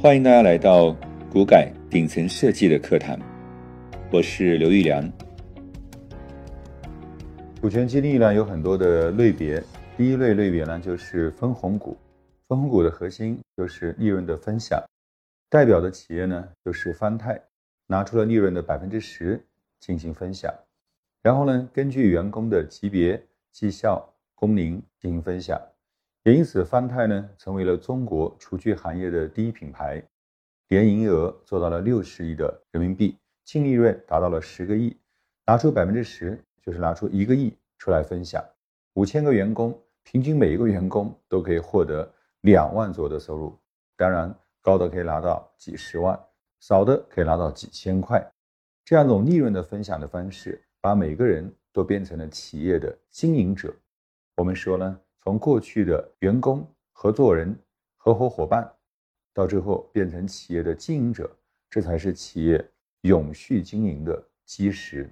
欢迎大家来到股改顶层设计的课堂，我是刘玉良。股权激励呢有很多的类别，第一类类别呢就是分红股，分红股的核心就是利润的分享，代表的企业呢就是方太，拿出了利润的百分之十进行分享，然后呢根据员工的级别、绩效、工龄进行分享。也因此，方太呢成为了中国厨具行业的第一品牌，年营业额做到了六十亿的人民币，净利润达到了十个亿，拿出百分之十就是拿出一个亿出来分享，五千个员工，平均每一个员工都可以获得两万左右的收入，当然高的可以拿到几十万，少的可以拿到几千块，这样一种利润的分享的方式，把每个人都变成了企业的经营者。我们说呢。从过去的员工、合作人、合伙伙伴，到最后变成企业的经营者，这才是企业永续经营的基石。